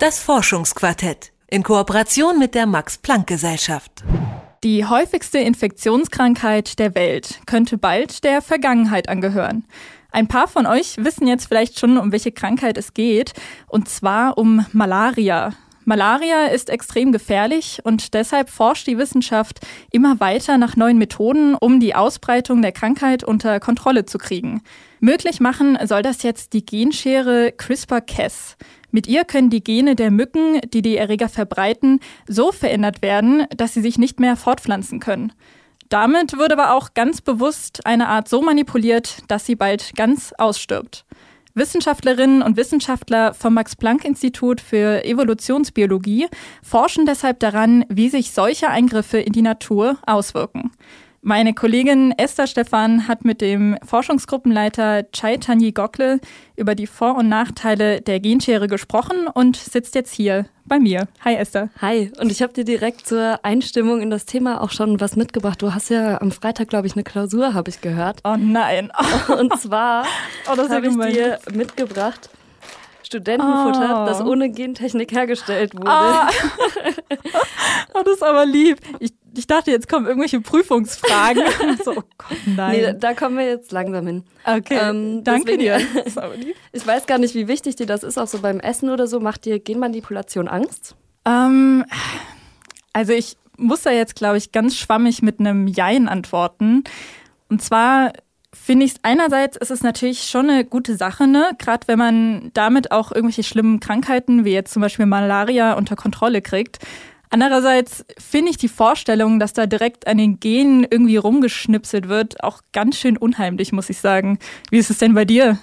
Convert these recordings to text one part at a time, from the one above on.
Das Forschungsquartett in Kooperation mit der Max Planck Gesellschaft. Die häufigste Infektionskrankheit der Welt könnte bald der Vergangenheit angehören. Ein paar von euch wissen jetzt vielleicht schon, um welche Krankheit es geht, und zwar um Malaria. Malaria ist extrem gefährlich und deshalb forscht die Wissenschaft immer weiter nach neuen Methoden, um die Ausbreitung der Krankheit unter Kontrolle zu kriegen. Möglich machen soll das jetzt die Genschere CRISPR-Cas. Mit ihr können die Gene der Mücken, die die Erreger verbreiten, so verändert werden, dass sie sich nicht mehr fortpflanzen können. Damit wird aber auch ganz bewusst eine Art so manipuliert, dass sie bald ganz ausstirbt. Wissenschaftlerinnen und Wissenschaftler vom Max-Planck-Institut für Evolutionsbiologie forschen deshalb daran, wie sich solche Eingriffe in die Natur auswirken. Meine Kollegin Esther Stephan hat mit dem Forschungsgruppenleiter Chaitanya Gokle über die Vor- und Nachteile der Genschere gesprochen und sitzt jetzt hier bei mir. Hi Esther. Hi, und ich habe dir direkt zur Einstimmung in das Thema auch schon was mitgebracht. Du hast ja am Freitag, glaube ich, eine Klausur, habe ich gehört. Oh nein. Und zwar oh, habe ich dir mitgebracht Studentenfutter, oh. das ohne Gentechnik hergestellt wurde. Oh. oh, das ist aber lieb. Ich dachte, jetzt kommen irgendwelche Prüfungsfragen. so, oh Gott, nein. Nee, da kommen wir jetzt langsam hin. Okay, ähm, danke deswegen, dir. ich weiß gar nicht, wie wichtig dir das ist, auch so beim Essen oder so. Macht dir Genmanipulation Angst? Ähm, also ich muss da jetzt, glaube ich, ganz schwammig mit einem Jein antworten. Und zwar finde ich es einerseits ist es natürlich schon eine gute Sache, ne? Gerade wenn man damit auch irgendwelche schlimmen Krankheiten wie jetzt zum Beispiel Malaria unter Kontrolle kriegt. Andererseits finde ich die Vorstellung, dass da direkt an den Genen irgendwie rumgeschnipselt wird, auch ganz schön unheimlich, muss ich sagen. Wie ist es denn bei dir?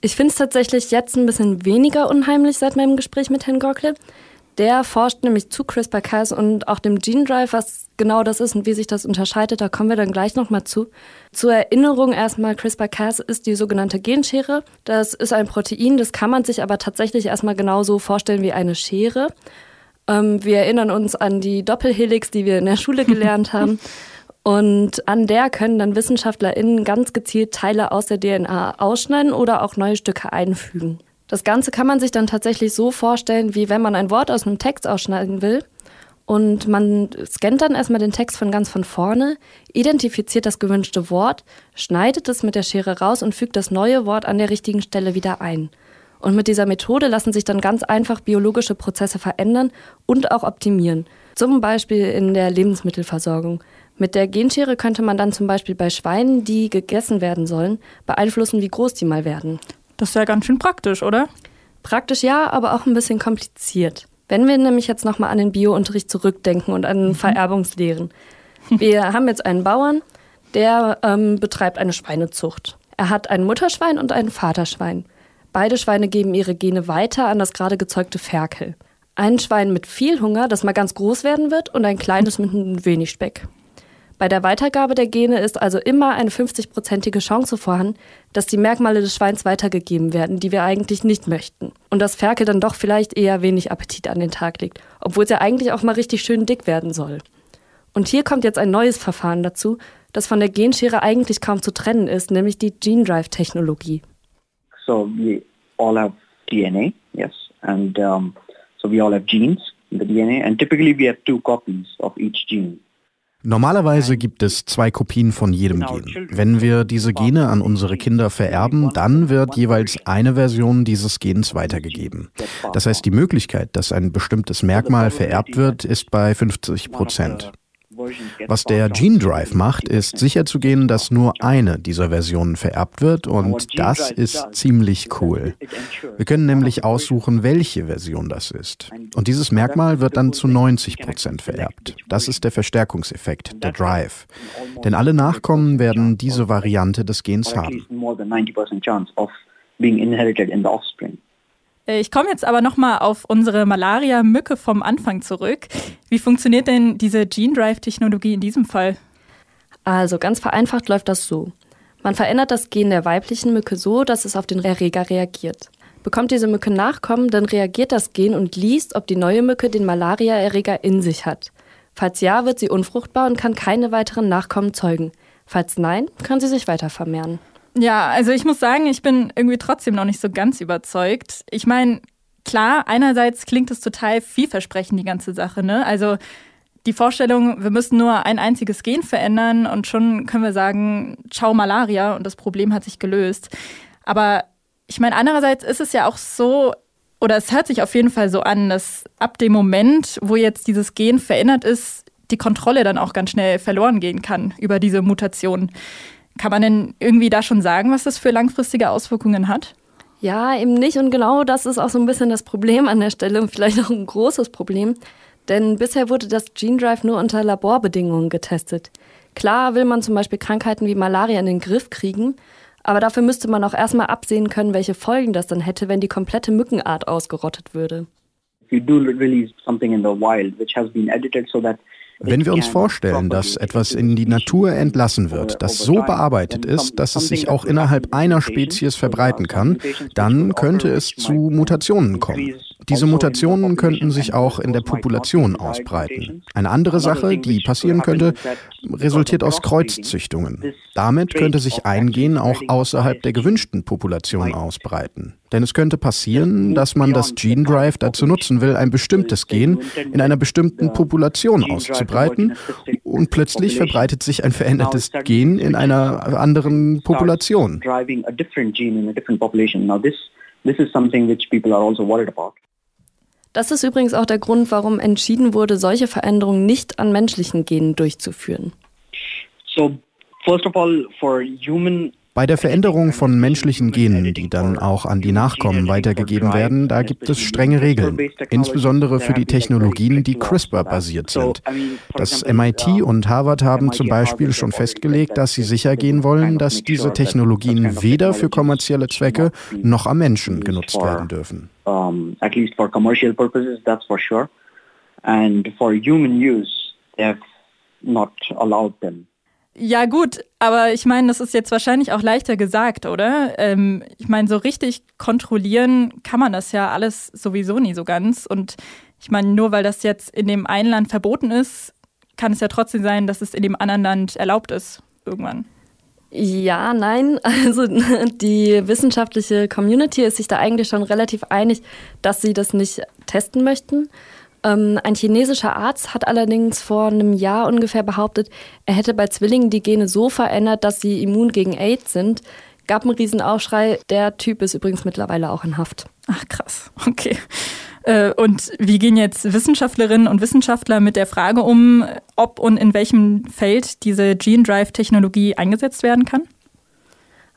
Ich finde es tatsächlich jetzt ein bisschen weniger unheimlich seit meinem Gespräch mit Herrn Gorkle. Der forscht nämlich zu CRISPR-Cas und auch dem Gene Drive, was genau das ist und wie sich das unterscheidet, da kommen wir dann gleich nochmal zu. Zur Erinnerung erstmal, CRISPR-Cas ist die sogenannte Genschere. Das ist ein Protein, das kann man sich aber tatsächlich erstmal genauso vorstellen wie eine Schere. Ähm, wir erinnern uns an die Doppelhelix, die wir in der Schule gelernt haben. Und an der können dann WissenschaftlerInnen ganz gezielt Teile aus der DNA ausschneiden oder auch neue Stücke einfügen. Das Ganze kann man sich dann tatsächlich so vorstellen, wie wenn man ein Wort aus einem Text ausschneiden will. Und man scannt dann erstmal den Text von ganz von vorne, identifiziert das gewünschte Wort, schneidet es mit der Schere raus und fügt das neue Wort an der richtigen Stelle wieder ein. Und mit dieser Methode lassen sich dann ganz einfach biologische Prozesse verändern und auch optimieren. Zum Beispiel in der Lebensmittelversorgung. Mit der Genschere könnte man dann zum Beispiel bei Schweinen, die gegessen werden sollen, beeinflussen, wie groß die mal werden. Das ist ja ganz schön praktisch, oder? Praktisch ja, aber auch ein bisschen kompliziert. Wenn wir nämlich jetzt nochmal an den Biounterricht zurückdenken und an mhm. Vererbungslehren. Wir haben jetzt einen Bauern, der ähm, betreibt eine Schweinezucht. Er hat ein Mutterschwein und ein Vaterschwein. Beide Schweine geben ihre Gene weiter an das gerade gezeugte Ferkel. Ein Schwein mit viel Hunger, das mal ganz groß werden wird, und ein kleines mit ein wenig Speck. Bei der Weitergabe der Gene ist also immer eine 50-prozentige Chance vorhanden, dass die Merkmale des Schweins weitergegeben werden, die wir eigentlich nicht möchten. Und das Ferkel dann doch vielleicht eher wenig Appetit an den Tag legt, obwohl es ja eigentlich auch mal richtig schön dick werden soll. Und hier kommt jetzt ein neues Verfahren dazu, das von der Genschere eigentlich kaum zu trennen ist, nämlich die Gene Drive Technologie. So we all have DNA, yes, and um, so we all have genes in the DNA, and typically we have two copies of each gene. Normalerweise gibt es zwei Kopien von jedem Gen. Wenn wir diese Gene an unsere Kinder vererben, dann wird jeweils eine Version dieses Gens weitergegeben. Das heißt, die Möglichkeit, dass ein bestimmtes Merkmal vererbt wird, ist bei 50 Prozent. Was der Gene Drive macht, ist sicherzugehen, dass nur eine dieser Versionen vererbt wird und das ist ziemlich cool. Wir können nämlich aussuchen, welche Version das ist. Und dieses Merkmal wird dann zu 90 Prozent vererbt. Das ist der Verstärkungseffekt, der Drive. Denn alle Nachkommen werden diese Variante des Gens haben. Äh, ich komme jetzt aber nochmal auf unsere Malaria-Mücke vom Anfang zurück. Wie funktioniert denn diese Gene Drive-Technologie in diesem Fall? Also ganz vereinfacht läuft das so. Man verändert das Gen der weiblichen Mücke so, dass es auf den Erreger reagiert. Bekommt diese Mücke Nachkommen, dann reagiert das Gen und liest, ob die neue Mücke den Malaria-Erreger in sich hat. Falls ja, wird sie unfruchtbar und kann keine weiteren Nachkommen zeugen. Falls nein, kann sie sich weiter vermehren. Ja, also ich muss sagen, ich bin irgendwie trotzdem noch nicht so ganz überzeugt. Ich meine, klar, einerseits klingt es total vielversprechend, die ganze Sache. Ne? Also die Vorstellung, wir müssen nur ein einziges Gen verändern und schon können wir sagen, ciao Malaria und das Problem hat sich gelöst. Aber ich meine, andererseits ist es ja auch so, oder es hört sich auf jeden Fall so an, dass ab dem Moment, wo jetzt dieses Gen verändert ist, die Kontrolle dann auch ganz schnell verloren gehen kann über diese Mutation. Kann man denn irgendwie da schon sagen, was das für langfristige Auswirkungen hat? Ja, eben nicht. Und genau das ist auch so ein bisschen das Problem an der Stelle und vielleicht auch ein großes Problem. Denn bisher wurde das Gene Drive nur unter Laborbedingungen getestet. Klar will man zum Beispiel Krankheiten wie Malaria in den Griff kriegen, aber dafür müsste man auch erstmal absehen können, welche Folgen das dann hätte, wenn die komplette Mückenart ausgerottet würde. If you do release something in the wild which has been edited so that wenn wir uns vorstellen, dass etwas in die Natur entlassen wird, das so bearbeitet ist, dass es sich auch innerhalb einer Spezies verbreiten kann, dann könnte es zu Mutationen kommen. Diese Mutationen könnten sich auch in der Population ausbreiten. Eine andere Sache, die passieren könnte, resultiert aus Kreuzzüchtungen. Damit könnte sich ein Gen auch außerhalb der gewünschten Population ausbreiten. Denn es könnte passieren, dass man das Gene Drive dazu nutzen will, ein bestimmtes Gen in einer bestimmten Population auszubreiten und plötzlich verbreitet sich ein verändertes Gen in einer anderen Population. Das ist übrigens auch der Grund, warum entschieden wurde, solche Veränderungen nicht an menschlichen Genen durchzuführen. So, first of all, for human bei der Veränderung von menschlichen Genen, die dann auch an die Nachkommen weitergegeben werden, da gibt es strenge Regeln, insbesondere für die Technologien, die CRISPR-basiert sind. Das MIT und Harvard haben zum Beispiel schon festgelegt, dass sie sicher gehen wollen, dass diese Technologien weder für kommerzielle Zwecke noch am Menschen genutzt werden dürfen. And for human use, they have not allowed them. Ja, gut, aber ich meine, das ist jetzt wahrscheinlich auch leichter gesagt, oder? Ähm, ich meine, so richtig kontrollieren kann man das ja alles sowieso nie so ganz. Und ich meine, nur weil das jetzt in dem einen Land verboten ist, kann es ja trotzdem sein, dass es in dem anderen Land erlaubt ist, irgendwann. Ja, nein. Also die wissenschaftliche Community ist sich da eigentlich schon relativ einig, dass sie das nicht testen möchten. Ähm, ein chinesischer Arzt hat allerdings vor einem Jahr ungefähr behauptet, er hätte bei Zwillingen die Gene so verändert, dass sie immun gegen AIDS sind. Gab einen Riesenaufschrei. Der Typ ist übrigens mittlerweile auch in Haft. Ach krass, okay. Äh, und wie gehen jetzt Wissenschaftlerinnen und Wissenschaftler mit der Frage um, ob und in welchem Feld diese Gene Drive-Technologie eingesetzt werden kann?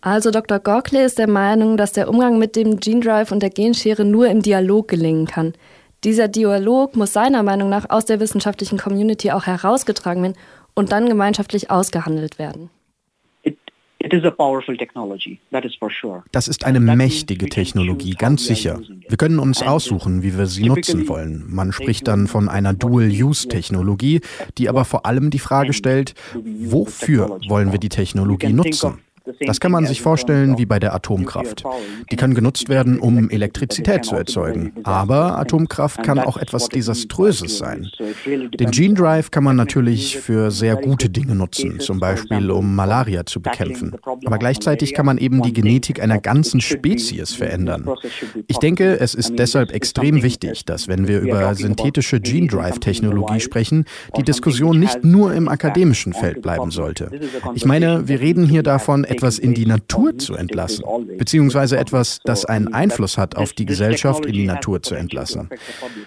Also Dr. Gorkley ist der Meinung, dass der Umgang mit dem Gene Drive und der Genschere nur im Dialog gelingen kann. Dieser Dialog muss seiner Meinung nach aus der wissenschaftlichen Community auch herausgetragen werden und dann gemeinschaftlich ausgehandelt werden. Das ist eine mächtige Technologie, ganz sicher. Wir können uns aussuchen, wie wir sie nutzen wollen. Man spricht dann von einer Dual-Use-Technologie, die aber vor allem die Frage stellt, wofür wollen wir die Technologie nutzen? Das kann man sich vorstellen wie bei der Atomkraft. Die kann genutzt werden, um Elektrizität zu erzeugen. Aber Atomkraft kann auch etwas Desaströses sein. Den Gene Drive kann man natürlich für sehr gute Dinge nutzen, zum Beispiel um Malaria zu bekämpfen. Aber gleichzeitig kann man eben die Genetik einer ganzen Spezies verändern. Ich denke, es ist deshalb extrem wichtig, dass wenn wir über synthetische Gene Drive Technologie sprechen, die Diskussion nicht nur im akademischen Feld bleiben sollte. Ich meine, wir reden hier davon, etwas in die Natur zu entlassen, beziehungsweise etwas, das einen Einfluss hat auf die Gesellschaft, in die Natur zu entlassen.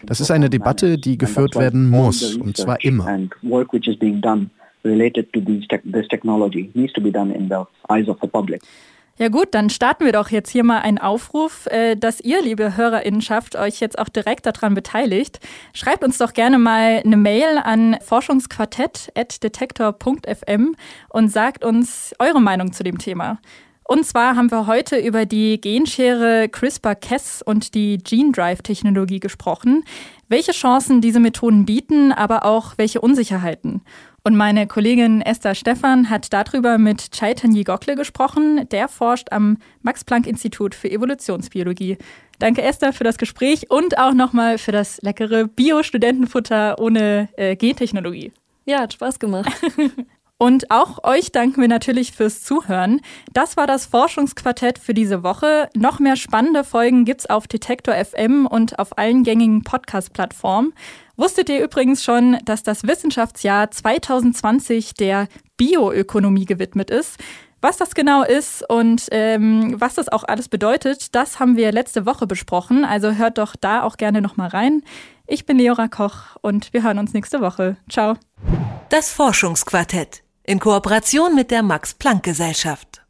Das ist eine Debatte, die geführt werden muss, und zwar immer. related to this, technology needs to be done in the eyes of the public. Ja gut, dann starten wir doch jetzt hier mal einen Aufruf, äh, dass ihr, liebe Hörerinnenschaft, euch jetzt auch direkt daran beteiligt. Schreibt uns doch gerne mal eine Mail an forschungsquartett.detektor.fm und sagt uns eure Meinung zu dem Thema. Und zwar haben wir heute über die Genschere CRISPR-Cas und die Gene Drive-Technologie gesprochen, welche Chancen diese Methoden bieten, aber auch welche Unsicherheiten. Und meine Kollegin Esther Stephan hat darüber mit Chaitanya Gokhale gesprochen. Der forscht am Max-Planck-Institut für Evolutionsbiologie. Danke Esther für das Gespräch und auch nochmal für das leckere Bio-Studentenfutter ohne äh, Gentechnologie. Ja, hat Spaß gemacht. Und auch euch danken wir natürlich fürs Zuhören. Das war das Forschungsquartett für diese Woche. Noch mehr spannende Folgen gibt's auf Detektor FM und auf allen gängigen Podcast-Plattformen. Wusstet ihr übrigens schon, dass das Wissenschaftsjahr 2020 der Bioökonomie gewidmet ist? Was das genau ist und ähm, was das auch alles bedeutet, das haben wir letzte Woche besprochen. Also hört doch da auch gerne nochmal rein. Ich bin Leora Koch und wir hören uns nächste Woche. Ciao. Das Forschungsquartett in Kooperation mit der Max Planck Gesellschaft.